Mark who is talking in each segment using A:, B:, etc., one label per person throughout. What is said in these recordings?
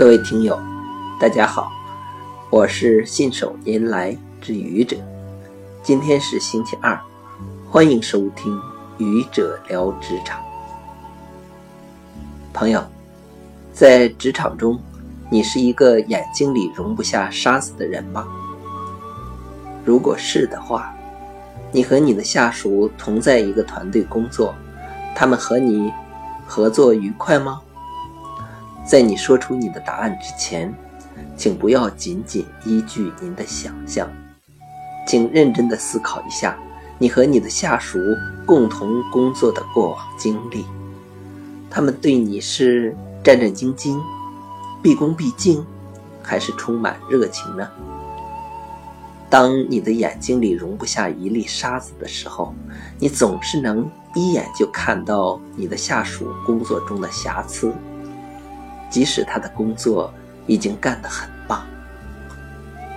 A: 各位听友，大家好，我是信手拈来之愚者。今天是星期二，欢迎收听《愚者聊职场》。朋友，在职场中，你是一个眼睛里容不下沙子的人吗？如果是的话，你和你的下属同在一个团队工作，他们和你合作愉快吗？在你说出你的答案之前，请不要仅仅依据您的想象，请认真的思考一下你和你的下属共同工作的过往经历。他们对你是战战兢兢、毕恭毕敬，还是充满热情呢？当你的眼睛里容不下一粒沙子的时候，你总是能一眼就看到你的下属工作中的瑕疵。即使他的工作已经干得很棒，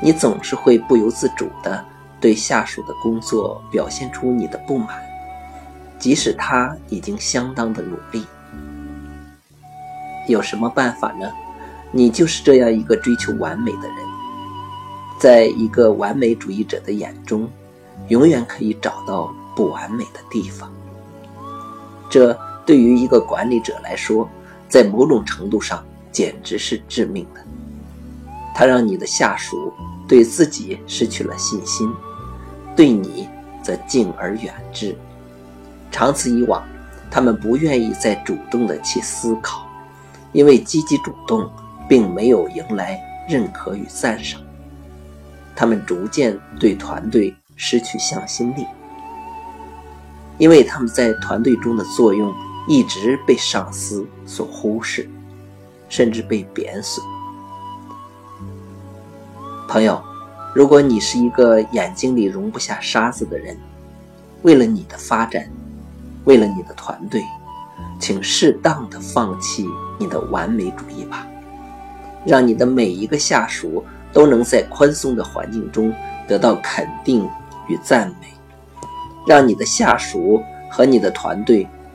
A: 你总是会不由自主地对下属的工作表现出你的不满，即使他已经相当的努力。有什么办法呢？你就是这样一个追求完美的人，在一个完美主义者的眼中，永远可以找到不完美的地方。这对于一个管理者来说。在某种程度上，简直是致命的。它让你的下属对自己失去了信心，对你则敬而远之。长此以往，他们不愿意再主动的去思考，因为积极主动并没有迎来认可与赞赏。他们逐渐对团队失去向心力，因为他们在团队中的作用。一直被上司所忽视，甚至被贬损。朋友，如果你是一个眼睛里容不下沙子的人，为了你的发展，为了你的团队，请适当的放弃你的完美主义吧，让你的每一个下属都能在宽松的环境中得到肯定与赞美，让你的下属和你的团队。